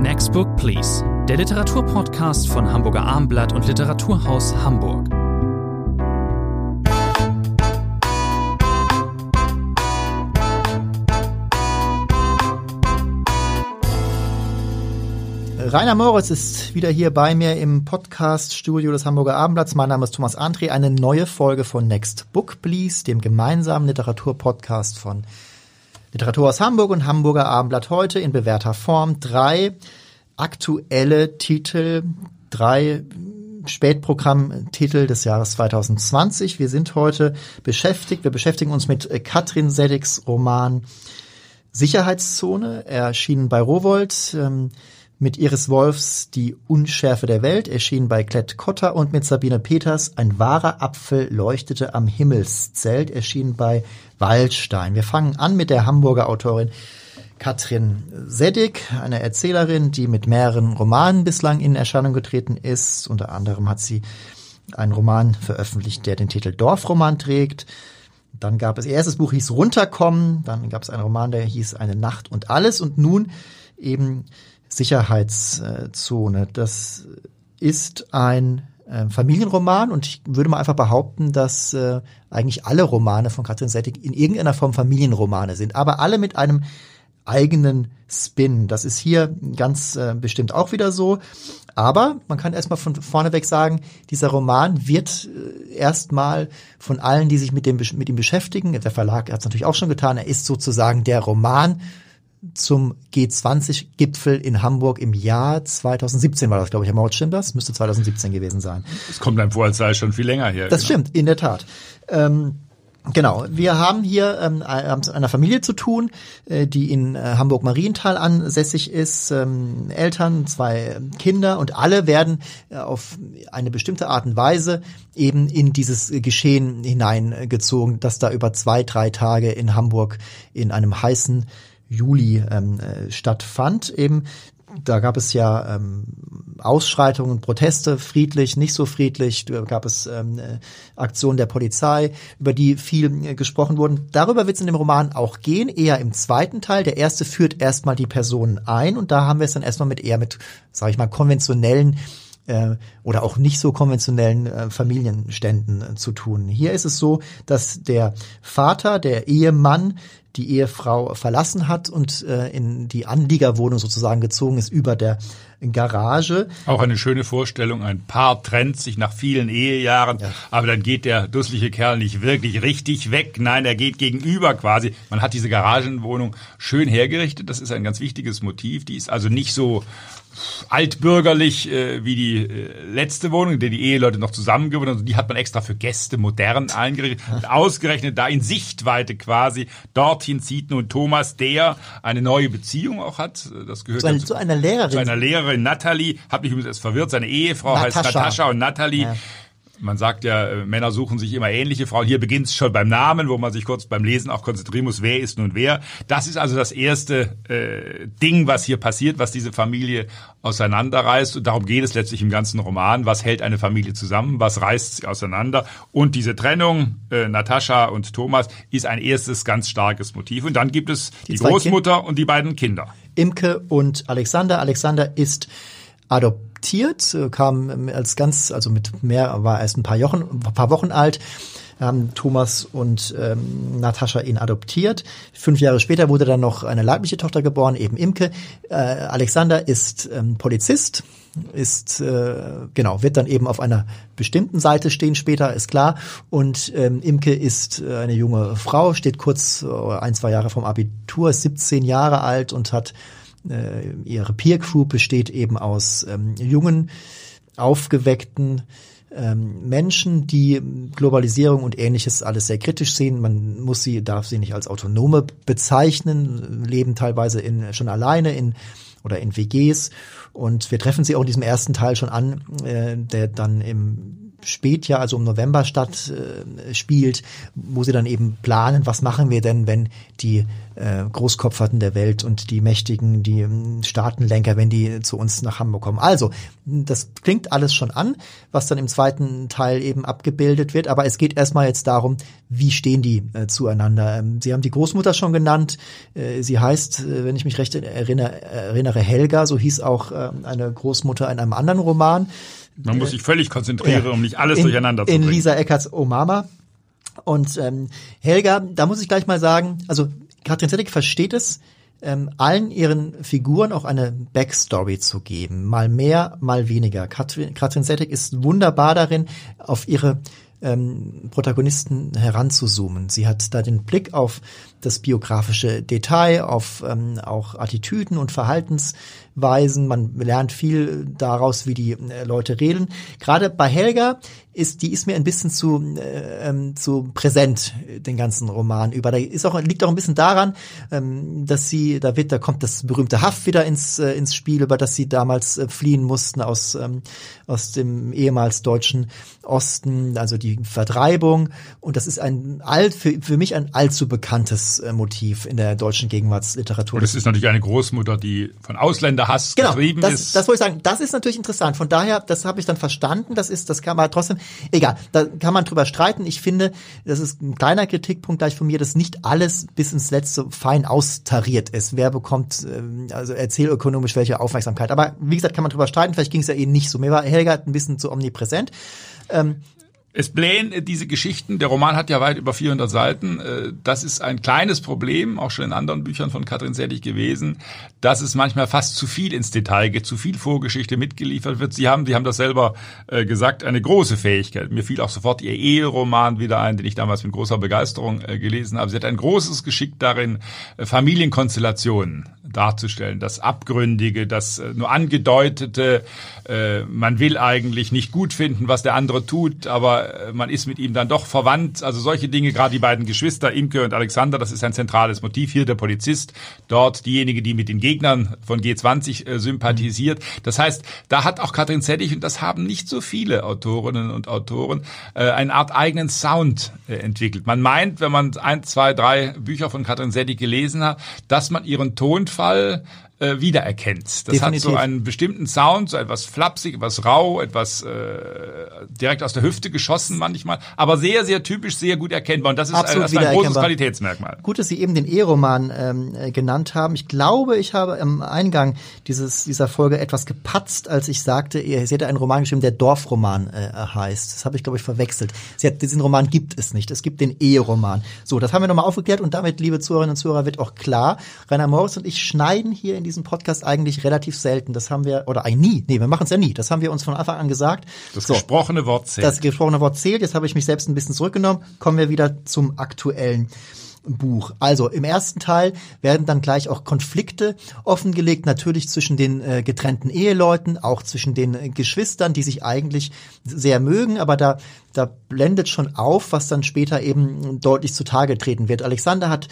Next Book Please, der Literaturpodcast von Hamburger Armblatt und Literaturhaus Hamburg. Rainer Moritz ist wieder hier bei mir im Podcast-Studio des Hamburger Abendblatts. Mein Name ist Thomas André. Eine neue Folge von Next Book Please, dem gemeinsamen Literaturpodcast von Literatur aus Hamburg und Hamburger Abendblatt heute in bewährter Form. Drei aktuelle Titel, drei Spätprogrammtitel des Jahres 2020. Wir sind heute beschäftigt, wir beschäftigen uns mit Katrin Seddigs Roman Sicherheitszone, erschienen bei Rowold. Mit Iris Wolfs Die Unschärfe der Welt erschien bei Klett Cotta und mit Sabine Peters Ein wahrer Apfel leuchtete am Himmelszelt erschien bei Waldstein. Wir fangen an mit der Hamburger Autorin Katrin Seddig, eine Erzählerin, die mit mehreren Romanen bislang in Erscheinung getreten ist. Unter anderem hat sie einen Roman veröffentlicht, der den Titel Dorfroman trägt. Dann gab es, ihr erstes Buch hieß Runterkommen, dann gab es einen Roman, der hieß Eine Nacht und alles und nun eben Sicherheitszone. Das ist ein äh, Familienroman und ich würde mal einfach behaupten, dass äh, eigentlich alle Romane von Katrin Settig in irgendeiner Form Familienromane sind, aber alle mit einem eigenen Spin. Das ist hier ganz äh, bestimmt auch wieder so. Aber man kann erstmal von vorneweg sagen, dieser Roman wird äh, erstmal von allen, die sich mit dem mit ihm beschäftigen, der Verlag hat es natürlich auch schon getan, er ist sozusagen der Roman zum G20-Gipfel in Hamburg im Jahr 2017 war das, glaube ich, Herr Maut, stimmt das? Müsste 2017 gewesen sein. Es kommt einem vor, als sei es schon viel länger her. Das genau. stimmt, in der Tat. Ähm, Genau, wir haben hier ähm, haben einer Familie zu tun, äh, die in äh, Hamburg-Marienthal ansässig ist, ähm, Eltern, zwei Kinder und alle werden äh, auf eine bestimmte Art und Weise eben in dieses Geschehen hineingezogen, das da über zwei, drei Tage in Hamburg in einem heißen Juli ähm, äh, stattfand. Eben da gab es ja ähm, Ausschreitungen, Proteste, friedlich, nicht so friedlich, da gab es ähm, äh, Aktionen der Polizei, über die viel äh, gesprochen wurden. Darüber wird es in dem Roman auch gehen, eher im zweiten Teil. Der erste führt erstmal die Personen ein und da haben wir es dann erstmal mit eher mit, sage ich mal, konventionellen äh, oder auch nicht so konventionellen äh, Familienständen äh, zu tun. Hier ist es so, dass der Vater, der Ehemann die Ehefrau verlassen hat und äh, in die Anliegerwohnung sozusagen gezogen ist über der Garage. Auch eine schöne Vorstellung. Ein Paar trennt sich nach vielen Ehejahren, ja. aber dann geht der dussliche Kerl nicht wirklich richtig weg. Nein, er geht gegenüber quasi. Man hat diese Garagenwohnung schön hergerichtet. Das ist ein ganz wichtiges Motiv. Die ist also nicht so altbürgerlich äh, wie die äh, letzte Wohnung, in der die Eheleute noch zusammen gewohnt haben. Die hat man extra für Gäste modern eingerichtet. Und ausgerechnet da in Sichtweite quasi. Dorthin zieht nun Thomas, der eine neue Beziehung auch hat. Das gehört zu, eine, zu einer Lehrerin. Zu einer Lehrerin, Natalie. Hat mich übrigens erst verwirrt. Seine Ehefrau Natascha. heißt Natascha und Natalie. Ja man sagt ja, äh, Männer suchen sich immer ähnliche Frauen. Hier beginnt es schon beim Namen, wo man sich kurz beim Lesen auch konzentrieren muss, wer ist nun wer. Das ist also das erste äh, Ding, was hier passiert, was diese Familie auseinanderreißt. Und darum geht es letztlich im ganzen Roman. Was hält eine Familie zusammen? Was reißt sie auseinander? Und diese Trennung, äh, Natascha und Thomas, ist ein erstes ganz starkes Motiv. Und dann gibt es die, die Großmutter kind und die beiden Kinder. Imke und Alexander. Alexander ist adoptiert adoptiert, äh, kam ähm, als ganz, also mit mehr, war erst ein paar Wochen, ein paar Wochen alt, haben Thomas und ähm, Natascha ihn adoptiert. Fünf Jahre später wurde dann noch eine leibliche Tochter geboren, eben Imke. Äh, Alexander ist ähm, Polizist, ist äh, genau wird dann eben auf einer bestimmten Seite stehen später ist klar und ähm, Imke ist äh, eine junge Frau steht kurz äh, ein zwei Jahre vom Abitur ist 17 Jahre alt und hat äh, ihre Peer Group besteht eben aus ähm, jungen, aufgeweckten ähm, Menschen, die Globalisierung und ähnliches alles sehr kritisch sehen. Man muss sie, darf sie nicht als Autonome bezeichnen, leben teilweise in, schon alleine in oder in WGs. Und wir treffen sie auch in diesem ersten Teil schon an, äh, der dann im Spätjahr, also im November statt äh, spielt, wo sie dann eben planen, was machen wir denn, wenn die äh, Großkopferten der Welt und die Mächtigen, die ähm, Staatenlenker, wenn die zu uns nach Hamburg kommen. Also, das klingt alles schon an, was dann im zweiten Teil eben abgebildet wird, aber es geht erstmal jetzt darum, wie stehen die äh, zueinander. Ähm, sie haben die Großmutter schon genannt, äh, sie heißt, äh, wenn ich mich recht erinnere, erinnere Helga, so hieß auch äh, eine Großmutter in einem anderen Roman. Man muss sich völlig konzentrieren, ja, um nicht alles in, durcheinander zu bringen. In Lisa Eckerts O Mama. Und ähm, Helga, da muss ich gleich mal sagen, also Katrin Zedek versteht es, ähm, allen ihren Figuren auch eine Backstory zu geben. Mal mehr, mal weniger. Katrin, Katrin Zedek ist wunderbar darin, auf ihre ähm, Protagonisten heranzuzoomen. Sie hat da den Blick auf das biografische Detail, auf ähm, auch Attitüden und Verhaltensweisen. Man lernt viel daraus, wie die äh, Leute reden. Gerade bei Helga ist, die ist mir ein bisschen zu, äh, ähm, zu präsent, den ganzen Roman über. Da ist auch, liegt auch ein bisschen daran, ähm, dass sie, da wird, da kommt das berühmte Haft wieder ins, äh, ins Spiel, über das sie damals äh, fliehen mussten aus, ähm, aus dem ehemals deutschen Osten, also die Vertreibung. Und das ist ein alt, für, für mich ein allzu bekanntes äh, Motiv in der deutschen Gegenwartsliteratur. Und es ist natürlich eine Großmutter, die von Ausländerhass genau, getrieben das, ist. Das wollte ich sagen. Das ist natürlich interessant. Von daher, das habe ich dann verstanden. Das ist, das kann man trotzdem, egal, da kann man drüber streiten. Ich finde, das ist ein kleiner Kritikpunkt gleich von mir, dass nicht alles bis ins Letzte fein austariert ist. Wer bekommt, ähm, also erzählökonomisch welche Aufmerksamkeit. Aber wie gesagt, kann man drüber streiten. Vielleicht ging es ja eh nicht so. Mir war Helga ein bisschen zu omnipräsent. Ähm, es blähen äh, diese Geschichten. Der Roman hat ja weit über 400 Seiten. Äh, das ist ein kleines Problem, auch schon in anderen Büchern von Katrin Selig gewesen, dass es manchmal fast zu viel ins Detail geht, zu viel Vorgeschichte mitgeliefert wird. Sie haben, Sie haben das selber äh, gesagt, eine große Fähigkeit. Mir fiel auch sofort Ihr Eheroman wieder ein, den ich damals mit großer Begeisterung gelesen habe. Sie hat ein großes Geschick darin, Familienkonstellationen darzustellen, das Abgründige, das nur angedeutete, man will eigentlich nicht gut finden, was der andere tut, aber äh, man ist mit ihm dann doch verwandt. Also solche Dinge, gerade die beiden Geschwister, Imke und Alexander, das ist ein zentrales Motiv. Hier der Polizist, dort diejenige, die mit den Gegnern von G20 äh, sympathisiert. Das heißt, da hat auch Katrin Zeddig, und das haben nicht so viele Autorinnen und Autoren, äh, eine Art eigenen Sound äh, entwickelt. Man meint, wenn man ein, zwei, drei Bücher von Katrin Zeddig gelesen hat, dass man ihren Tonfall äh, wiedererkennt. Das Definitiv. hat so einen bestimmten Sound, so etwas flapsig, etwas rau, etwas äh, direkt aus der Hüfte geschossen manchmal, aber sehr, sehr typisch, sehr gut erkennbar. Und das ist, Absolut das ist ein großes Qualitätsmerkmal. Gut, dass Sie eben den Eheroman ähm, äh, genannt haben. Ich glaube, ich habe im Eingang dieses, dieser Folge etwas gepatzt, als ich sagte, sie hätte einen Roman geschrieben, der Dorfroman äh, heißt. Das habe ich, glaube ich, verwechselt. Sie hat, diesen Roman gibt es nicht. Es gibt den Eheroman. So, das haben wir nochmal aufgeklärt und damit, liebe Zuhörerinnen und Zuhörer, wird auch klar, Rainer Morris und ich schneiden hier in diesem Podcast eigentlich relativ selten. Das haben wir, oder eigentlich nie. Nee, wir machen es ja nie. Das haben wir uns von Anfang an gesagt. Das so, gesprochene Wort zählt. Das gesprochene Wort zählt. Jetzt habe ich mich selbst ein bisschen zurückgenommen. Kommen wir wieder zum aktuellen. Buch. Also im ersten Teil werden dann gleich auch Konflikte offengelegt, natürlich zwischen den äh, getrennten Eheleuten, auch zwischen den äh, Geschwistern, die sich eigentlich sehr mögen, aber da, da blendet schon auf, was dann später eben deutlich zutage treten wird. Alexander hat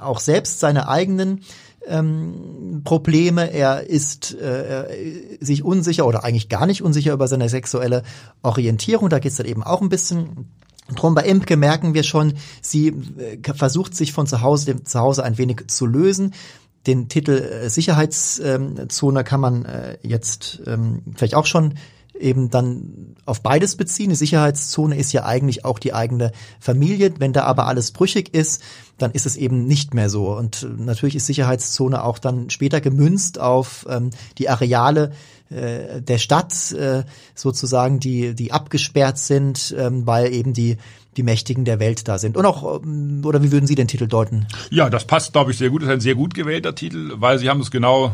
auch selbst seine eigenen ähm, Probleme. Er ist äh, sich unsicher oder eigentlich gar nicht unsicher über seine sexuelle Orientierung. Da geht es dann eben auch ein bisschen Drum bei Imke merken wir schon, sie äh, versucht sich von zu Hause, dem Zuhause ein wenig zu lösen. Den Titel äh, Sicherheitszone kann man äh, jetzt ähm, vielleicht auch schon eben dann auf beides beziehen. Die Sicherheitszone ist ja eigentlich auch die eigene Familie. Wenn da aber alles brüchig ist, dann ist es eben nicht mehr so. Und natürlich ist Sicherheitszone auch dann später gemünzt auf ähm, die Areale äh, der Stadt äh, sozusagen, die, die abgesperrt sind, ähm, weil eben die die Mächtigen der Welt da sind. Und auch, ähm, oder wie würden Sie den Titel deuten? Ja, das passt, glaube ich, sehr gut. Das ist ein sehr gut gewählter Titel, weil Sie haben es genau äh,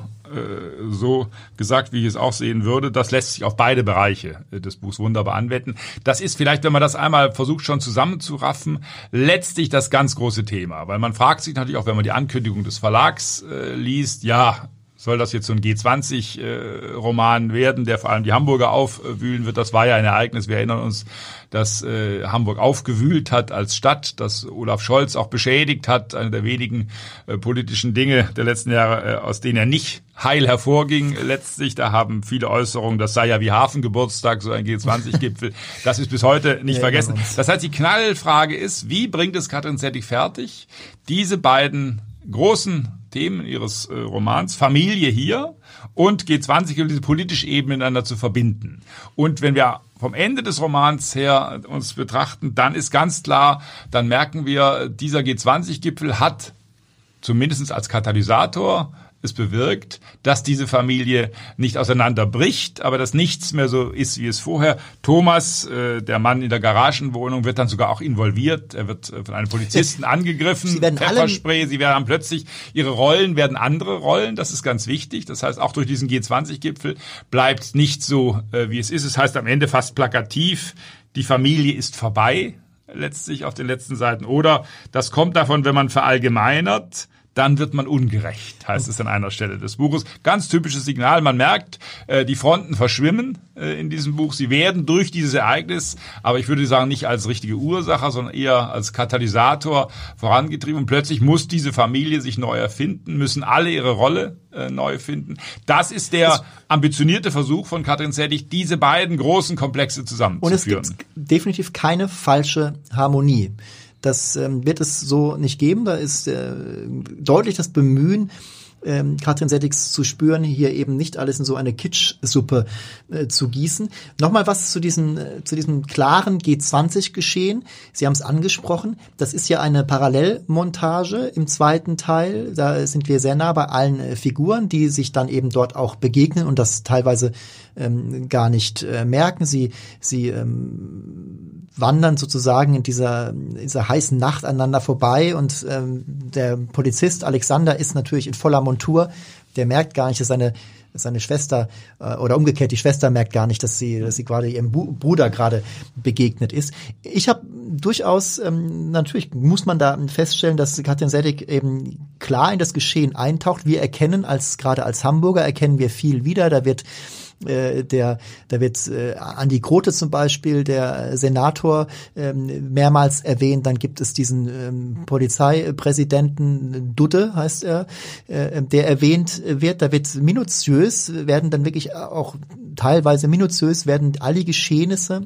so gesagt, wie ich es auch sehen würde. Das lässt sich auf beide Bereiche äh, des Buchs wunderbar anwenden. Das ist vielleicht, wenn man das einmal versucht schon zusammenzuraffen, letztlich das ganz große Thema. Weil man fragt sich natürlich auch, wenn man die Ankündigung des Verlags äh, liest, ja, soll das jetzt so ein G20-Roman äh, werden, der vor allem die Hamburger aufwühlen wird. Das war ja ein Ereignis. Wir erinnern uns, dass äh, Hamburg aufgewühlt hat als Stadt, dass Olaf Scholz auch beschädigt hat, eine der wenigen äh, politischen Dinge der letzten Jahre, äh, aus denen er nicht heil hervorging. Letztlich, da haben viele Äußerungen, das sei ja wie Hafengeburtstag, so ein G20-Gipfel. Das ist bis heute nicht ja, vergessen. Das heißt, die Knallfrage ist, wie bringt es Katrin Zettig fertig, diese beiden großen Themen ihres äh, Romans, Familie hier und G20 und diese politische Ebene miteinander zu verbinden. Und wenn wir vom Ende des Romans her uns betrachten, dann ist ganz klar, dann merken wir, dieser G20-Gipfel hat zumindest als Katalysator es bewirkt, dass diese Familie nicht auseinanderbricht, aber dass nichts mehr so ist, wie es vorher. Thomas, äh, der Mann in der Garagenwohnung, wird dann sogar auch involviert. Er wird äh, von einem Polizisten angegriffen, Sie werden Pfefferspray. Sie werden plötzlich, ihre Rollen werden andere Rollen. Das ist ganz wichtig. Das heißt, auch durch diesen G20-Gipfel bleibt nicht so, äh, wie es ist. Es heißt am Ende fast plakativ, die Familie ist vorbei letztlich auf den letzten Seiten. Oder das kommt davon, wenn man verallgemeinert, dann wird man ungerecht, heißt es an einer Stelle des Buches. Ganz typisches Signal. Man merkt, äh, die Fronten verschwimmen äh, in diesem Buch. Sie werden durch dieses Ereignis, aber ich würde sagen, nicht als richtige Ursache, sondern eher als Katalysator vorangetrieben. Und plötzlich muss diese Familie sich neu erfinden, müssen alle ihre Rolle äh, neu finden. Das ist der ambitionierte Versuch von Katrin Zedig, diese beiden großen Komplexe zusammenzuführen. Und es gibt definitiv keine falsche Harmonie. Das ähm, wird es so nicht geben. Da ist äh, deutlich das Bemühen, ähm, Katrin Settix zu spüren, hier eben nicht alles in so eine Kitschsuppe äh, zu gießen. Nochmal was zu diesem, äh, zu diesem klaren G20-Geschehen. Sie haben es angesprochen. Das ist ja eine Parallelmontage im zweiten Teil. Da sind wir sehr nah bei allen äh, Figuren, die sich dann eben dort auch begegnen und das teilweise ähm, gar nicht äh, merken. Sie, sie ähm, wandern sozusagen in dieser, dieser heißen Nacht aneinander vorbei und ähm, der Polizist Alexander ist natürlich in voller Montur. Der merkt gar nicht, dass seine seine Schwester äh, oder umgekehrt die Schwester merkt gar nicht, dass sie dass sie gerade ihrem Bruder gerade begegnet ist. Ich habe durchaus ähm, natürlich muss man da feststellen, dass Katrin Sedek eben klar in das Geschehen eintaucht. Wir erkennen als gerade als Hamburger erkennen wir viel wieder. Da wird äh, der, da wird äh, Andi Grote zum Beispiel, der Senator, ähm, mehrmals erwähnt. Dann gibt es diesen ähm, Polizeipräsidenten Dudde, heißt er, äh, der erwähnt wird. Da wird minutiös, werden dann wirklich auch teilweise minutiös werden alle Geschehnisse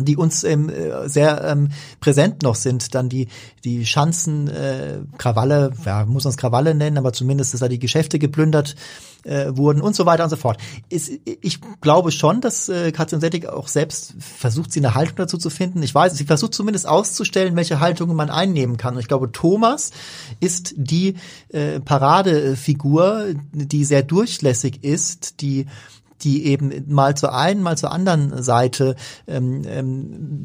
die uns ähm, sehr ähm, präsent noch sind, dann die die Schanzen, äh, Krawalle, ja, muss man es Krawalle nennen, aber zumindest, dass da die Geschäfte geplündert äh, wurden und so weiter und so fort. Ist, ich glaube schon, dass äh, Katrin Settig auch selbst versucht, sie eine Haltung dazu zu finden. Ich weiß, sie versucht zumindest auszustellen, welche Haltungen man einnehmen kann. Und ich glaube, Thomas ist die äh, Paradefigur, die sehr durchlässig ist, die die eben mal zur einen, mal zur anderen Seite ähm, ähm,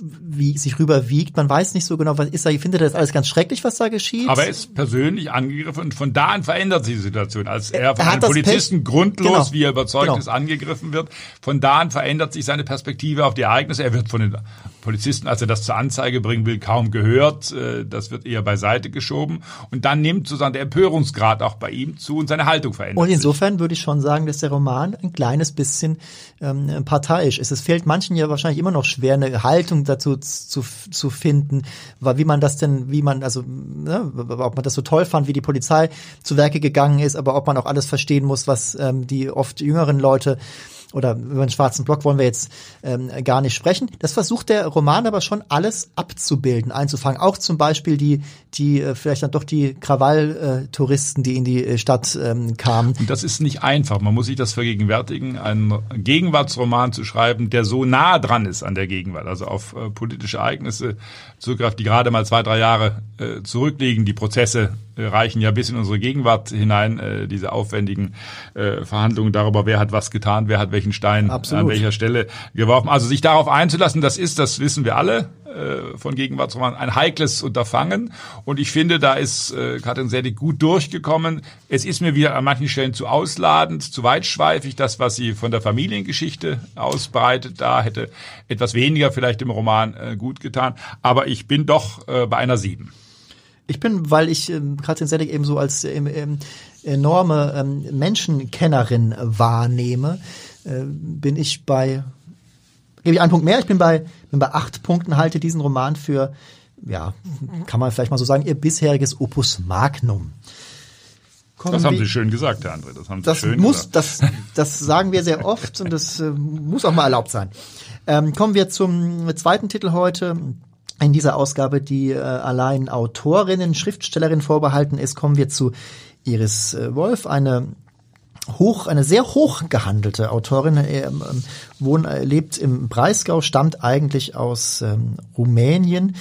wie sich rüberwiegt. Man weiß nicht so genau, was ist da. Ich finde das alles ganz schrecklich, was da geschieht. Aber er ist persönlich angegriffen und von da an verändert sich die Situation. Als er von er einem Polizisten grundlos, genau. wie er überzeugt genau. ist, angegriffen wird, von da an verändert sich seine Perspektive auf die Ereignisse. Er wird von den Polizisten, als er das zur Anzeige bringen will, kaum gehört. Äh, das wird eher beiseite geschoben. Und dann nimmt sozusagen der Empörungsgrad auch bei ihm zu und seine Haltung verändert Und insofern sich. würde ich schon sagen, dass der Roman ein kleines bisschen ähm, parteiisch ist. Es fehlt manchen ja wahrscheinlich immer noch schwer, eine Haltung dazu zu, zu finden, weil wie man das denn, wie man, also ne, ob man das so toll fand, wie die Polizei zu Werke gegangen ist, aber ob man auch alles verstehen muss, was ähm, die oft jüngeren Leute oder über den schwarzen Block wollen wir jetzt ähm, gar nicht sprechen. Das versucht der Roman aber schon alles abzubilden, einzufangen. Auch zum Beispiel die, die äh, vielleicht dann doch die Krawall-Touristen, die in die äh, Stadt ähm, kamen. Und das ist nicht einfach. Man muss sich das vergegenwärtigen, einen Gegenwartsroman zu schreiben, der so nah dran ist an der Gegenwart, also auf äh, politische Ereignisse zurückgreift, die gerade mal zwei, drei Jahre äh, zurückliegen. Die Prozesse reichen ja bis in unsere Gegenwart hinein, äh, diese aufwendigen äh, Verhandlungen darüber, wer hat was getan, wer hat welchen Stein Absolut. an welcher Stelle geworfen. Also sich darauf einzulassen, das ist, das wissen wir alle, äh, von Gegenwartsroman ein heikles Unterfangen. Und ich finde, da ist äh, Katrin Sedig gut durchgekommen. Es ist mir wieder an manchen Stellen zu ausladend, zu weitschweifig, das, was sie von der Familiengeschichte ausbreitet. Da hätte etwas weniger vielleicht im Roman äh, gut getan. Aber ich bin doch äh, bei einer Sieben. Ich bin, weil ich äh, Katrin Sedek eben so als ähm, ähm, enorme ähm, Menschenkennerin wahrnehme, äh, bin ich bei, gebe ich einen Punkt mehr, ich bin bei, bin bei acht Punkten, halte diesen Roman für, ja, kann man vielleicht mal so sagen, ihr bisheriges Opus Magnum. Kommen das haben Sie schön gesagt, Herr André. Das haben Sie das schön muss, gesagt. Das, das sagen wir sehr oft und das äh, muss auch mal erlaubt sein. Ähm, kommen wir zum zweiten Titel heute. In dieser Ausgabe, die äh, allein Autorinnen, Schriftstellerinnen vorbehalten ist, kommen wir zu Iris äh, Wolf, eine hoch, eine sehr hoch gehandelte Autorin, ähm, wohn, äh, lebt im Breisgau, stammt eigentlich aus ähm, Rumänien,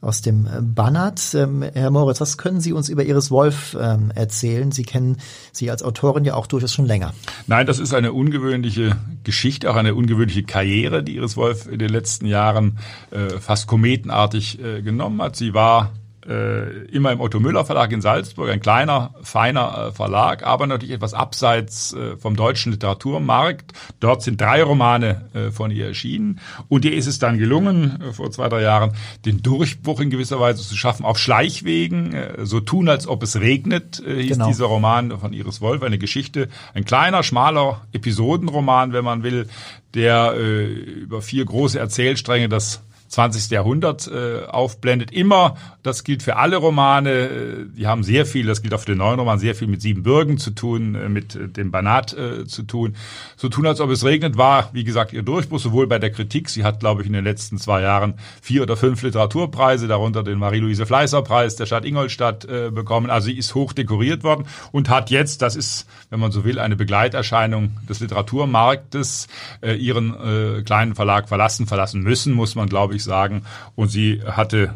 aus dem Banat. Ähm, Herr Moritz, was können Sie uns über Iris Wolf ähm, erzählen? Sie kennen sie als Autorin ja auch durchaus schon länger. Nein, das ist eine ungewöhnliche Geschichte, auch eine ungewöhnliche Karriere, die Iris Wolf in den letzten Jahren äh, fast kometenartig äh, genommen hat. Sie war äh, immer im Otto Müller Verlag in Salzburg, ein kleiner, feiner äh, Verlag, aber natürlich etwas abseits äh, vom deutschen Literaturmarkt. Dort sind drei Romane äh, von ihr erschienen und ihr ist es dann gelungen, äh, vor zwei, drei Jahren den Durchbruch in gewisser Weise zu schaffen, auf Schleichwegen, äh, so tun, als ob es regnet, hieß genau. dieser Roman von Iris Wolf, eine Geschichte, ein kleiner, schmaler Episodenroman, wenn man will, der über vier große Erzählstränge das 20. Jahrhundert äh, aufblendet. Immer, das gilt für alle Romane, äh, die haben sehr viel, das gilt auch für den neuen Roman, sehr viel mit Siebenbürgen zu tun, äh, mit äh, dem Banat äh, zu tun. So tun, als ob es regnet, war, wie gesagt, ihr Durchbruch, sowohl bei der Kritik, sie hat, glaube ich, in den letzten zwei Jahren vier oder fünf Literaturpreise, darunter den Marie-Louise Fleißer-Preis der Stadt Ingolstadt äh, bekommen. Also sie ist hoch dekoriert worden und hat jetzt, das ist, wenn man so will, eine Begleiterscheinung des Literaturmarktes, äh, ihren äh, kleinen Verlag verlassen, verlassen müssen, muss man, glaube ich, ich sagen. Und sie hatte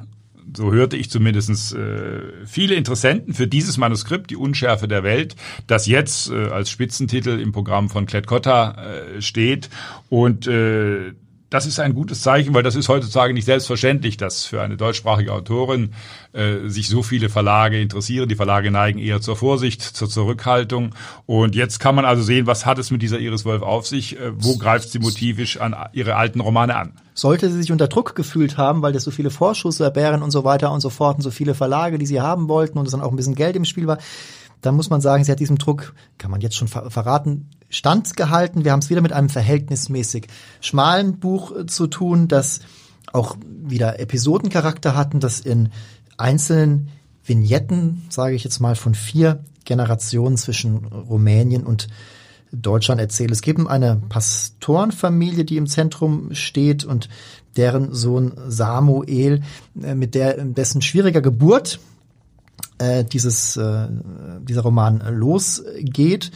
so hörte ich zumindest äh, viele Interessenten für dieses Manuskript, die Unschärfe der Welt, das jetzt äh, als Spitzentitel im Programm von Klett Cotta äh, steht. Und äh, das ist ein gutes Zeichen, weil das ist heutzutage nicht selbstverständlich, dass für eine deutschsprachige Autorin äh, sich so viele Verlage interessieren. Die Verlage neigen eher zur Vorsicht, zur Zurückhaltung. Und jetzt kann man also sehen, was hat es mit dieser Iris Wolf auf sich? Äh, wo greift sie motivisch an ihre alten Romane an? Sollte sie sich unter Druck gefühlt haben, weil das so viele Vorschusslorbeeren und so weiter und so fort und so viele Verlage, die sie haben wollten und es dann auch ein bisschen Geld im Spiel war, dann muss man sagen, sie hat diesem Druck, kann man jetzt schon verraten, standgehalten. Wir haben es wieder mit einem verhältnismäßig schmalen Buch äh, zu tun, das auch wieder Episodencharakter hatten, das in einzelnen Vignetten, sage ich jetzt mal, von vier Generationen zwischen Rumänien und Deutschland erzählt. Es gibt eine Pastorenfamilie, die im Zentrum steht und deren Sohn Samuel, äh, mit der, dessen schwieriger Geburt äh, dieses, äh, dieser Roman losgeht.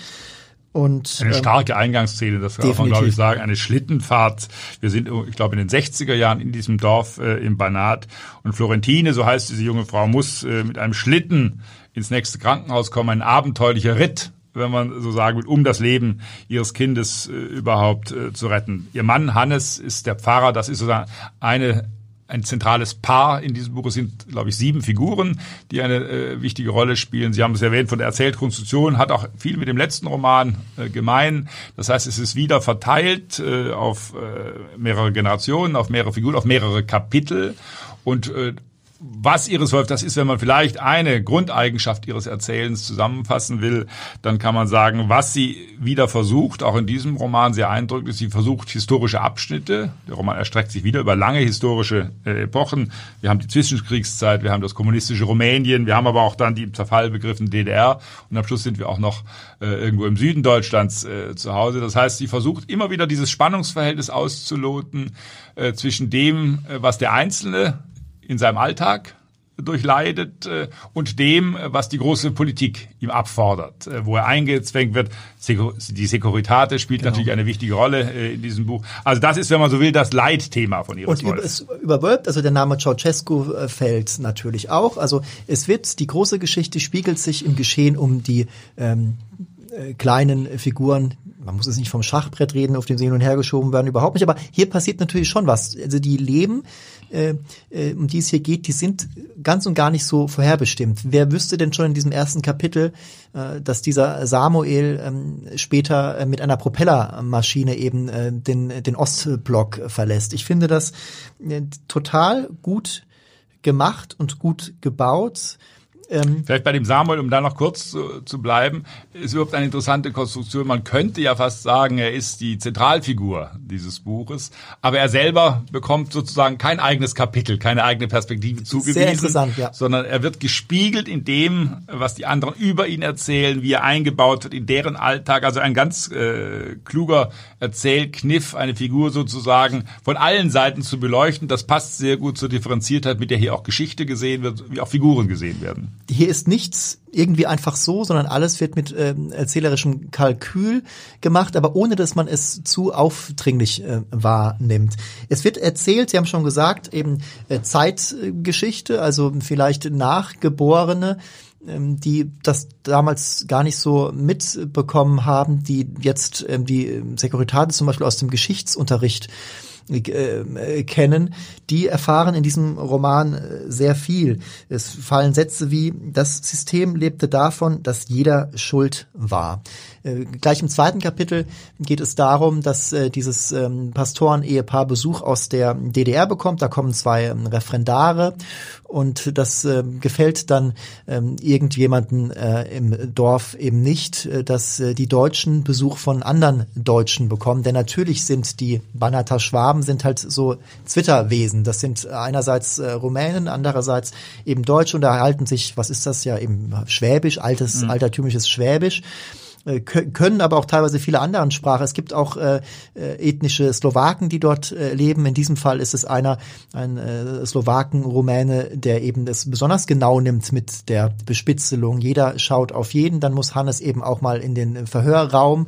Und, eine ähm, starke Eingangsszene, das darf man, glaube ich, sagen. Eine Schlittenfahrt. Wir sind, ich glaube, in den 60er Jahren in diesem Dorf äh, im Banat. Und Florentine, so heißt diese junge Frau, muss äh, mit einem Schlitten ins nächste Krankenhaus kommen. Ein abenteuerlicher Ritt, wenn man so sagen will, um das Leben ihres Kindes äh, überhaupt äh, zu retten. Ihr Mann Hannes ist der Pfarrer. Das ist sozusagen eine ein zentrales Paar in diesem Buch. Es sind, glaube ich, sieben Figuren, die eine äh, wichtige Rolle spielen. Sie haben es erwähnt von der Erzählkonstruktion, hat auch viel mit dem letzten Roman äh, gemein. Das heißt, es ist wieder verteilt äh, auf äh, mehrere Generationen, auf mehrere Figuren, auf mehrere Kapitel. Und äh, was Iris Wolf das ist, wenn man vielleicht eine Grundeigenschaft ihres Erzählens zusammenfassen will, dann kann man sagen, was sie wieder versucht, auch in diesem Roman sehr eindrücklich, sie versucht historische Abschnitte. Der Roman erstreckt sich wieder über lange historische äh, Epochen. Wir haben die Zwischenkriegszeit, wir haben das kommunistische Rumänien, wir haben aber auch dann die im Zerfall begriffen DDR und am Schluss sind wir auch noch äh, irgendwo im Süden Deutschlands äh, zu Hause. Das heißt, sie versucht immer wieder dieses Spannungsverhältnis auszuloten äh, zwischen dem, äh, was der Einzelne in seinem Alltag durchleidet äh, und dem, was die große Politik ihm abfordert, äh, wo er eingezwängt wird. Die Securitate spielt genau. natürlich eine wichtige Rolle äh, in diesem Buch. Also das ist, wenn man so will, das Leitthema von Iris Und Wolf. es überwölbt, also der Name Ceausescu fällt natürlich auch. Also es wird, die große Geschichte spiegelt sich im Geschehen um die ähm, kleinen Figuren, man muss es nicht vom Schachbrett reden, auf dem sie hin und her geschoben werden, überhaupt nicht. Aber hier passiert natürlich schon was. Also die leben äh, äh, um die es hier geht, die sind ganz und gar nicht so vorherbestimmt. Wer wüsste denn schon in diesem ersten Kapitel, äh, dass dieser Samuel ähm, später äh, mit einer Propellermaschine eben äh, den, den Ostblock verlässt? Ich finde das äh, total gut gemacht und gut gebaut Ähm, Vielleicht bei dem Samuel, um da noch kurz zu, zu bleiben, ist überhaupt eine interessante Konstruktion. Man könnte ja fast sagen, er ist die Zentralfigur dieses Buches, aber er selber bekommt sozusagen kein eigenes Kapitel, keine eigene Perspektive zugewiesen, Sehr interessant, ja. sondern er wird gespiegelt in dem, was die anderen über ihn erzählen, wie er eingebaut wird in deren Alltag. Also ein ganz äh, kluger Erzählkniff, eine Figur sozusagen von allen Seiten zu beleuchten. Das passt sehr gut zur Differenziertheit, mit der hier auch Geschichte gesehen wird, wie auch Figuren gesehen werden hier ist nichts irgendwie einfach so, sondern alles wird mit äh, erzählerischem Kalkül gemacht, aber ohne dass man es zu aufdringlich äh, wahrnimmt. Es wird erzählt, Sie haben schon gesagt, eben äh, Zeitgeschichte, also vielleicht Nachgeborene, ähm, die das damals gar nicht so mitbekommen haben, die jetzt ähm, die Securitate zum Beispiel aus dem Geschichtsunterricht äh, kennen, die erfahren in diesem Roman äh, sehr viel. Es fallen Sätze wie, das System lebte davon, dass jeder schuld war. Äh, gleich im zweiten Kapitel geht es darum, dass äh, dieses ähm, Pastoren-Ehepaar Besuch aus der DDR bekommt. Da kommen zwei ähm, Referendare und das äh, gefällt dann ähm, irgendjemanden äh, im Dorf eben nicht, äh, dass äh, die Deutschen Besuch von anderen Deutschen bekommen. Denn natürlich sind die Banata Schwaben sind halt so Zwitterwesen. Das sind einerseits äh, Rumänen, andererseits eben Deutsche und erhalten sich, was ist das ja eben Schwäbisch, altes, mhm. altertümliches Schwäbisch. Äh, können aber auch teilweise viele andere Sprachen. Es gibt auch äh, äh, ethnische Slowaken, die dort äh, leben. In diesem Fall ist es einer, ein äh, Slowaken-Rumäne, der eben das besonders genau nimmt mit der Bespitzelung. Jeder schaut auf jeden, dann muss Hannes eben auch mal in den Verhörraum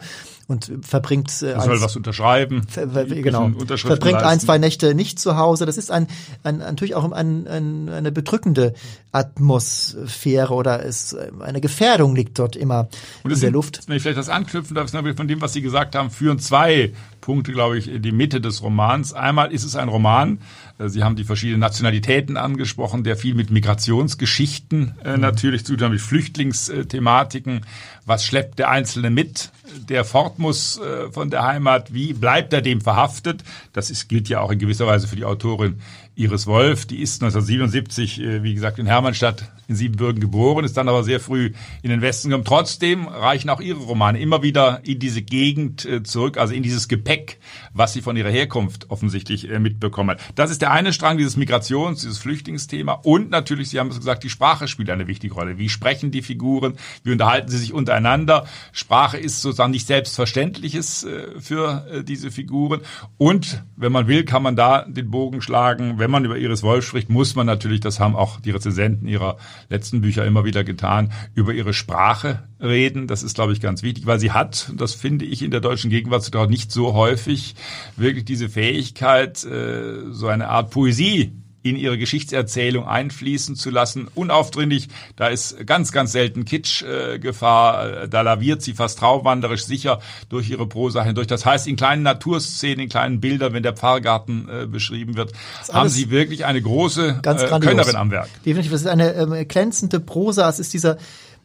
und verbringt äh, er soll was unterschreiben ver, genau. Verbringt leisten. ein zwei Nächte nicht zu Hause. Das ist ein, ein natürlich auch ein, ein, eine bedrückende Atmosphäre oder ist eine Gefährdung liegt dort immer und in der Luft. wenn ich vielleicht das anknüpfen darf von dem was Sie gesagt haben führen zwei Punkte glaube ich in die Mitte des Romans einmal ist es ein Roman äh, Sie haben die verschiedenen Nationalitäten angesprochen, der viel mit Migrationsgeschichten äh, mhm. natürlich zu tun, mit Flüchtlingsthematiken. Was schleppt der Einzelne mit, der fort muss äh, von der Heimat? Wie bleibt er dem verhaftet? Das ist, gilt ja auch in gewisser Weise für die Autorin Iris Wolf. Die ist 1977, äh, wie gesagt, in Hermannstadt in Siebenbürgen geboren, ist dann aber sehr früh in den Westen gekommen. Trotzdem reichen auch ihre Romane immer wieder in diese Gegend äh, zurück, also in dieses Gepäck, was sie von ihrer Herkunft offensichtlich äh, mitbekommen hat. Das ist der eine Strang, dieses Migrations-, dieses Flüchtlingsthema. Und natürlich, Sie haben es gesagt, die Sprache spielt eine wichtige Rolle. Wie sprechen die Figuren? Wie unterhalten sie sich untereinander? Sprache ist sozusagen nicht Selbstverständliches äh, für diese Figuren. Und wenn man will, kann man da den Bogen schlagen. Wenn man über Iris Wolf spricht, muss man natürlich, das haben auch die Rezensenten ihrer letzten Bücher immer wieder getan, über ihre Sprache reden. Das ist, glaube ich, ganz wichtig, weil sie hat, das finde ich in der deutschen Gegenwart nicht so häufig, wirklich diese Fähigkeit, äh, so eine Art Poesie in ihre Geschichtserzählung einfließen zu lassen, unaufdringlich. Da ist ganz, ganz selten Kitsch-Gefahr. Äh, da laviert sie fast traumwanderisch sicher durch ihre Prosa hindurch. Das heißt, in kleinen Naturszenen, in kleinen Bildern, wenn der Pfarrgarten äh, beschrieben wird, haben sie wirklich eine große ganz äh, Könnerin am Werk. Definitiv. Das ist eine ähm, glänzende Prosa. Es ist dieser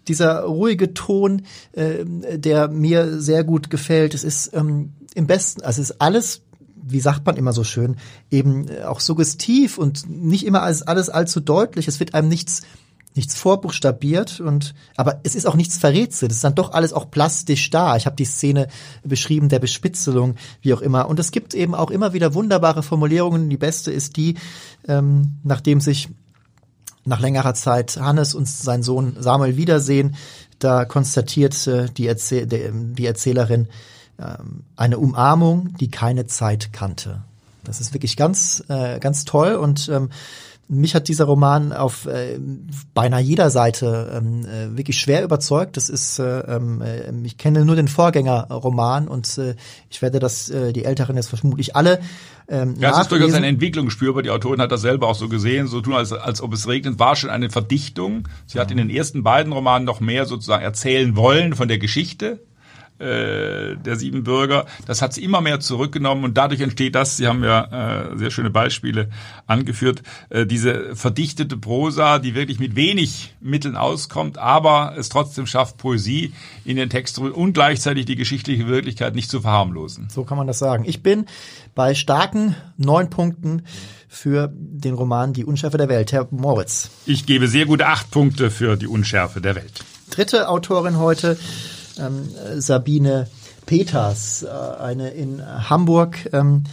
dieser ruhige Ton, äh, der mir sehr gut gefällt. Es ist ähm, im besten, also es ist alles wie sagt man immer so schön, eben äh, auch suggestiv und nicht immer alles, alles allzu deutlich. Es wird einem nichts nichts vorbuchstabiert und aber es ist auch nichts verrätselt. Es ist dann doch alles auch plastisch da. Ich habe die Szene beschrieben der Bespitzelung, wie auch immer. Und es gibt eben auch immer wieder wunderbare Formulierungen. Die beste ist die, ähm, nachdem sich nach längerer Zeit Hannes und sein Sohn Samuel wiedersehen, da konstatiert äh, die, Erzähl die Erzählerin, eine Umarmung, die keine Zeit kannte. Das ist wirklich ganz, äh, ganz toll und ähm, mich hat dieser Roman auf äh, beinahe jeder Seite ähm, äh, wirklich schwer überzeugt. Das ist, äh, äh, ich kenne nur den Vorgängerroman und äh, ich werde das, äh, die Älteren jetzt vermutlich alle ähm, ja, es ist durchaus eine Entwicklung spürbar. Die Autorin hat das selber auch so gesehen, so tun, als, als ob es regnet, war schon eine Verdichtung. Sie ja. hat in den ersten beiden Romanen noch mehr sozusagen erzählen wollen von der Geschichte äh, der sieben Bürger. Das hat sie immer mehr zurückgenommen und dadurch entsteht das, Sie haben ja äh, sehr schöne Beispiele angeführt, äh, diese verdichtete Prosa, die wirklich mit wenig Mitteln auskommt, aber es trotzdem schafft, Poesie in den Text und gleichzeitig die geschichtliche Wirklichkeit nicht zu verharmlosen. So kann man das sagen. Ich bin bei starken neun Punkten für den Roman Die Unschärfe der Welt. Herr Moritz. Ich gebe sehr gute acht Punkte für Die Unschärfe der Welt. Dritte Autorin heute ähm, Sabine Peters, äh, eine in Hamburg ähm,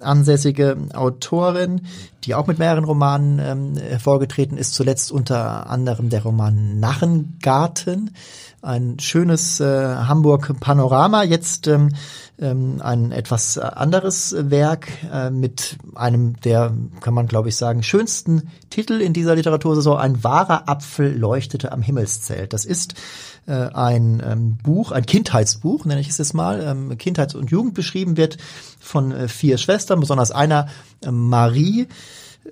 ansässige Autorin, die auch mit mehreren Romanen ähm, hervorgetreten ist, zuletzt unter anderem der Roman Narrengarten, ein schönes äh, Hamburg-Panorama, jetzt ähm, ähm, ein etwas anderes Werk äh, mit einem der, kann man glaube ich sagen, schönsten Titel in dieser Literatursaison, ein wahrer Apfel leuchtete am Himmelszelt. Das ist äh, ein ähm, Buch, ein Kindheitsbuch, nenne ich es jetzt mal, ähm, Kindheits- und Jugend beschrieben wird von äh, vier Schwestern, besonders einer äh, Marie,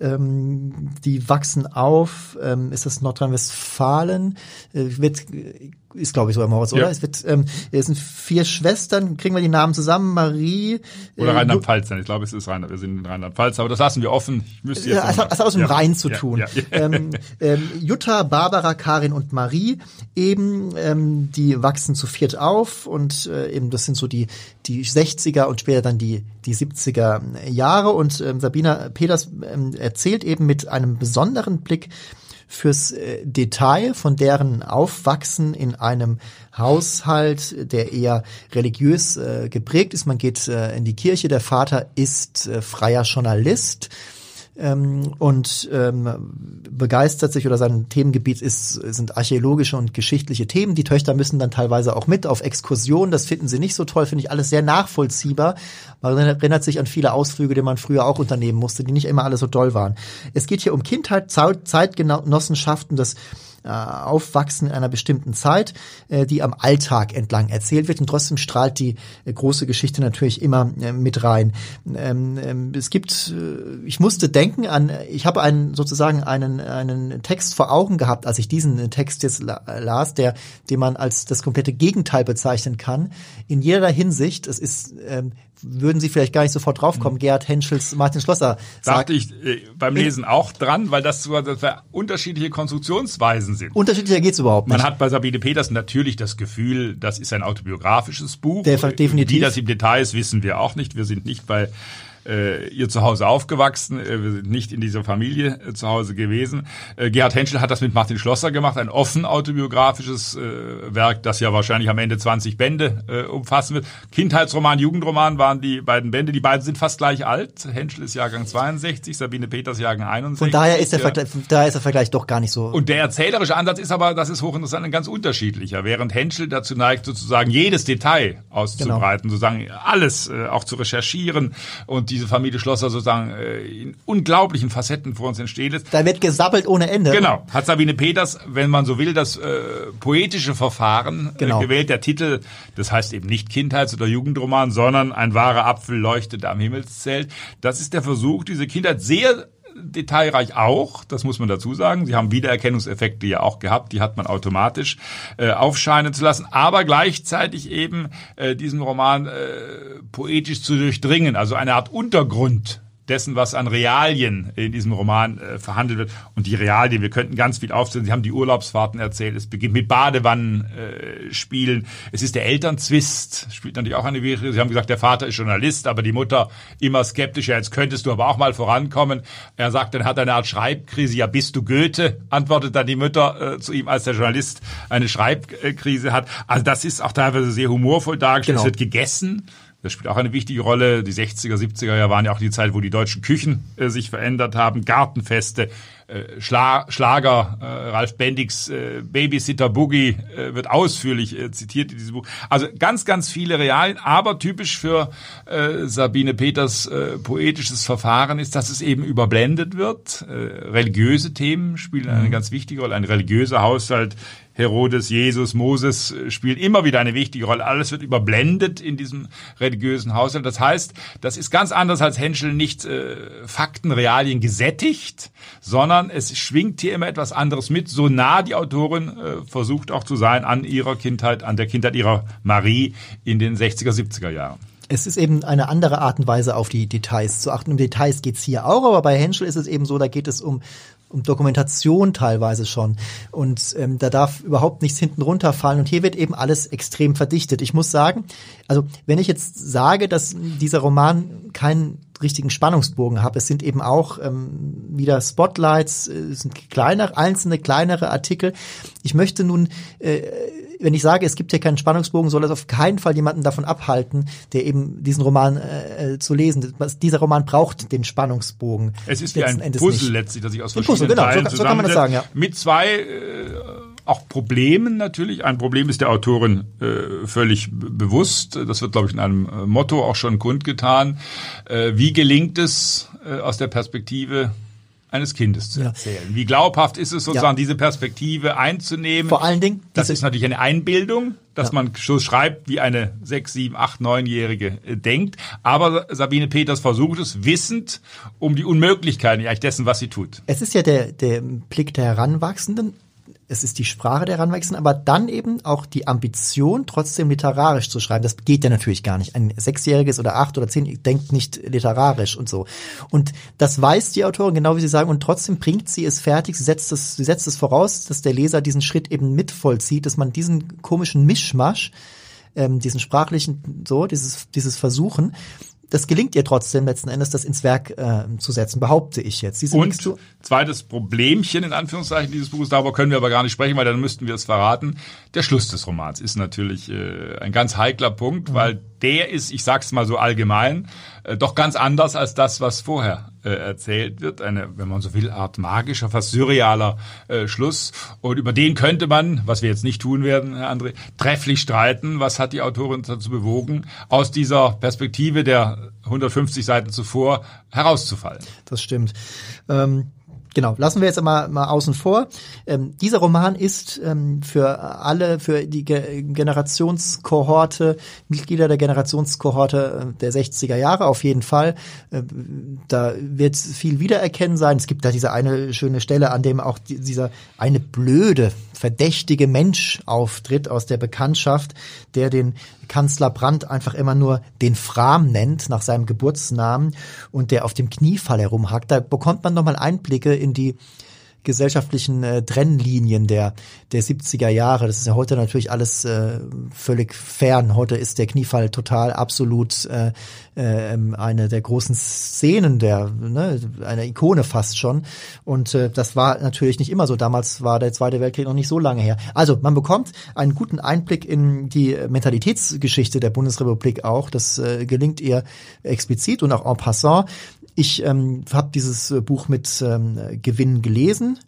ähm, die wachsen auf, ähm, ist das Nordrhein-Westfalen, äh, wird ist glaube ich so im Haus, oder? Ja. Es wird, ähm, es sind vier Schwestern, kriegen wir die Namen zusammen, Marie. Oder äh, Rheinland-Pfalz, ich glaube, es ist Rheinland, wir sind in Rheinland-Pfalz, aber das lassen wir offen. Ich müsste jetzt. Ja, es hat, es hat aus dem ja. Rhein zu tun. Ja, ähm, ähm, Jutta, Barbara, Karin und Marie eben, ähm, die wachsen zu viert auf und äh, eben das sind so die die 60er und später dann die die 70er Jahre und ähm, Sabina Peters ähm, erzählt eben mit einem besonderen Blick fürs äh, Detail von deren Aufwachsen in einem Haushalt, der eher religiös äh, geprägt ist. Man geht äh, in die Kirche, der Vater ist freier Journalist ähm, und ähm, begeistert sich oder sein Themengebiet ist, sind archäologische und geschichtliche Themen. Die Töchter müssen dann teilweise auch mit auf Exkursionen. Das finden sie nicht so toll, finde ich alles sehr nachvollziehbar. Man erinnert sich an viele Ausflüge, die man früher auch unternehmen musste, die nicht immer alle so toll waren. Es geht hier um Kindheit, Zeitgenossenschaften, das äh, Aufwachsen in einer bestimmten Zeit, äh, die am Alltag entlang erzählt wird und trotzdem strahlt die äh, große Geschichte natürlich immer äh, mit rein. Ähm, ähm, es gibt, äh, ich musste denken an, ich habe einen sozusagen einen einen Text vor Augen gehabt, als ich diesen Text jetzt las, der, den man als das komplette Gegenteil bezeichnen kann. In jeder Hinsicht, es ist ähm, würden Sie vielleicht gar nicht sofort draufkommen. Mhm. Gerhard Henschels, Martin Schlosser. Sagt, Dachte ich äh, beim Lesen auch dran, weil das, das unterschiedliche Konstruktionsweisen sind. Unterschiedlicher geht's überhaupt nicht. Man hat bei Sabine Peters natürlich das Gefühl, das ist ein autobiografisches Buch. Der, definitiv. Wie das im Detail ist, wissen wir auch nicht. Wir sind nicht bei äh, ihr zu Hause aufgewachsen, äh, wir sind nicht in dieser Familie äh, zu Hause gewesen. Äh, Gerhard Henschel hat das mit Martin Schlosser gemacht, ein offen autobiografisches äh, Werk, das ja wahrscheinlich am Ende 20 Bände äh, umfassen wird. Kindheitsroman, Jugendroman waren die beiden Bände. Die beiden sind fast gleich alt. Henschel ist Jahrgang 62, Sabine Peters Jahrgang 61. Von daher ist der, ja. Vergleich, daher ist der Vergleich doch gar nicht so. Und der erzählerische Ansatz ist aber, das ist hochinteressant, ein ganz unterschiedlicher. Während Henschel dazu neigt, sozusagen jedes Detail auszubreiten, genau. sozusagen alles äh, auch zu recherchieren und diese Familie Schlosser sozusagen äh, in unglaublichen Facetten vor uns entsteht. Da wird gesabbelt ohne Ende. Genau. Hat Sabine Peters, wenn man so will, das äh, poetische Verfahren äh, genau. äh, gewählt. Der Titel, das heißt eben nicht Kindheits- oder Jugendroman, sondern ein wahrer Apfel leuchtet am Himmelszelt. Das ist der Versuch, diese Kindheit sehr detailreich auch, das muss man dazu sagen. Sie haben Wiedererkennungseffekte ja auch gehabt, die hat man automatisch äh, aufscheinen zu lassen, aber gleichzeitig eben äh, diesen Roman äh, poetisch zu durchdringen, also eine Art Untergrund dessen, was an Realien in diesem Roman äh, verhandelt wird. Und die Realien, wir könnten ganz viel aufzählen. Sie haben die Urlaubsfahrten erzählt. Es beginnt mit Badewannen äh, spielen. Es ist der Elternzwist, spielt natürlich auch eine wichtige. Sie haben gesagt, der Vater ist Journalist, aber die Mutter immer skeptisch. Ja, jetzt könntest du aber auch mal vorankommen. Er sagt, dann hat er eine Art Schreibkrise. Ja, bist du Goethe? Antwortet dann die Mutter äh, zu ihm, als der Journalist eine Schreibkrise hat. Also das ist auch teilweise sehr humorvoll dargestellt. Genau. Es wird gegessen. Das spielt auch eine wichtige Rolle. Die 60er, 70er Jahre waren ja auch die Zeit, wo die deutschen Küchen äh, sich verändert haben. Gartenfeste, äh, Schla Schlager, äh, Ralf Bendigs äh, Babysitter Boogie äh, wird ausführlich äh, zitiert in diesem Buch. Also ganz, ganz viele Realien, aber typisch für äh, Sabine Peters äh, poetisches Verfahren ist, dass es eben überblendet wird. Äh, religiöse Themen spielen eine mhm. ganz wichtige Rolle. Ein religiöser Haushalt Herodes, Jesus, Moses äh, spielen immer wieder eine wichtige Rolle. Alles wird überblendet in diesem religiösen Haushalt. Das heißt, das ist ganz anders als Henschel nicht äh, Fakten, Realien gesättigt, sondern es schwingt hier immer etwas anderes mit, so nah die Autorin äh, versucht auch zu sein an ihrer Kindheit, an der Kindheit ihrer Marie in den 60er, 70er Jahren. Es ist eben eine andere Art und Weise, auf die Details zu achten. Um Details geht's hier auch, aber bei Henschel ist es eben so, da geht es um um Dokumentation teilweise schon. Und ähm, da darf überhaupt nichts hinten runterfallen. Und hier wird eben alles extrem verdichtet. Ich muss sagen, also wenn ich jetzt sage, dass dieser Roman keinen richtigen Spannungsbogen hat, es sind eben auch ähm, wieder Spotlights, äh, sind kleinere, einzelne kleinere Artikel. Ich möchte nun äh, wenn ich sage, es gibt hier keinen Spannungsbogen, soll es auf keinen Fall jemanden davon abhalten, der eben diesen Roman äh, zu lesen. Dieser Roman braucht den Spannungsbogen. Es ist wie ein Puzzle letztlich, das sich aus verschiedenen Puzzle, genau, Teilen so, so kann man das sagen, ja. Mit zwei äh, auch Problemen natürlich. Ein Problem ist der Autorin äh, völlig bewusst. Das wird, glaube ich, in einem äh, Motto auch schon kundgetan. Äh, wie gelingt es äh, aus der Perspektive eines Kindes zu erzählen. Ja. Wie glaubhaft ist es sozusagen, ja. diese Perspektive einzunehmen? Vor allen Dingen. Das ist natürlich eine Einbildung, dass ja. man so schreibt, wie eine sechs, sieben, acht, neunjährige äh, denkt. Aber Sabine Peters versucht es, wissend um die Unmöglichkeiten eigentlich dessen, was sie tut. Es ist ja der, der Blick der Heranwachsenden es ist die Sprache der Heranwachsenden, aber dann eben auch die Ambition, trotzdem literarisch zu schreiben. Das geht ja natürlich gar nicht. Ein Sechsjähriges oder acht oder zehn denkt nicht literarisch und so. Und das weiß die Autorin, genau wie Sie sagen, und trotzdem bringt sie es fertig. Sie setzt es, sie setzt es voraus, dass der Leser diesen Schritt eben mitvollzieht, dass man diesen komischen Mischmasch, ähm, diesen sprachlichen, so, dieses, dieses Versuchen, das gelingt ihr trotzdem letzten Endes, das ins Werk äh, zu setzen, behaupte ich jetzt. Diese Und zweites Problemchen in Anführungszeichen dieses Buches, darüber können wir aber gar nicht sprechen, weil dann müssten wir es verraten. Der Schluss des Romans ist natürlich äh, ein ganz heikler Punkt, mhm. weil der ist, ich sag's mal so allgemein, äh, doch ganz anders als das, was vorher äh, erzählt wird. Eine, wenn man so will, Art magischer, fast surrealer äh, Schluss. Und über den könnte man, was wir jetzt nicht tun werden, Herr André, trefflich streiten. Was hat die Autorin dazu bewogen, aus dieser Perspektive der 150 Seiten zuvor herauszufallen? Das stimmt. Ähm Genau, lassen wir jetzt mal, mal außen vor. Ähm, dieser Roman ist ähm, für alle, für die Ge Generationskohorte, Mitglieder der Generationskohorte äh, der 60er Jahre auf jeden Fall. Äh, da wird viel wiedererkennen sein. Es gibt da diese eine schöne Stelle, an dem auch die, dieser eine blöde, verdächtige Mensch auftritt aus der Bekanntschaft, der den Kanzler Brandt einfach immer nur den Fram nennt nach seinem Geburtsnamen und der auf dem Kniefall herumhackt. Da bekommt man nochmal Einblicke in die gesellschaftlichen äh, Trennlinien der, der 70er Jahre. Das ist ja heute natürlich alles äh, völlig fern. Heute ist der Kniefall total absolut äh, äh, eine der großen Szenen der, ne, eine Ikone fast schon. Und äh, das war natürlich nicht immer so. Damals war der Zweite Weltkrieg noch nicht so lange her. Also man bekommt einen guten Einblick in die Mentalitätsgeschichte der Bundesrepublik auch. Das äh, gelingt ihr explizit und auch en passant. Ich ähm, habe dieses äh, Buch mit ähm, Gewinn gelesen.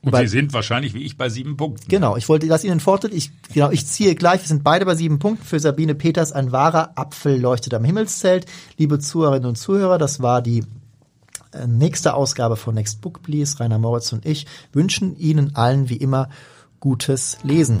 Und Weil, Sie sind wahrscheinlich wie ich bei sieben Punkten. Genau, ich wollte das Ihnen Vortritt. Ich, genau, ich ziehe gleich. Wir sind beide bei sieben Punkten. Für Sabine Peters ein wahrer Apfel leuchtet am Himmelszelt. Liebe Zuhörerinnen und Zuhörer, das war die äh, nächste Ausgabe von Next Book Please. Rainer Moritz und ich wünschen Ihnen allen wie immer gutes Lesen.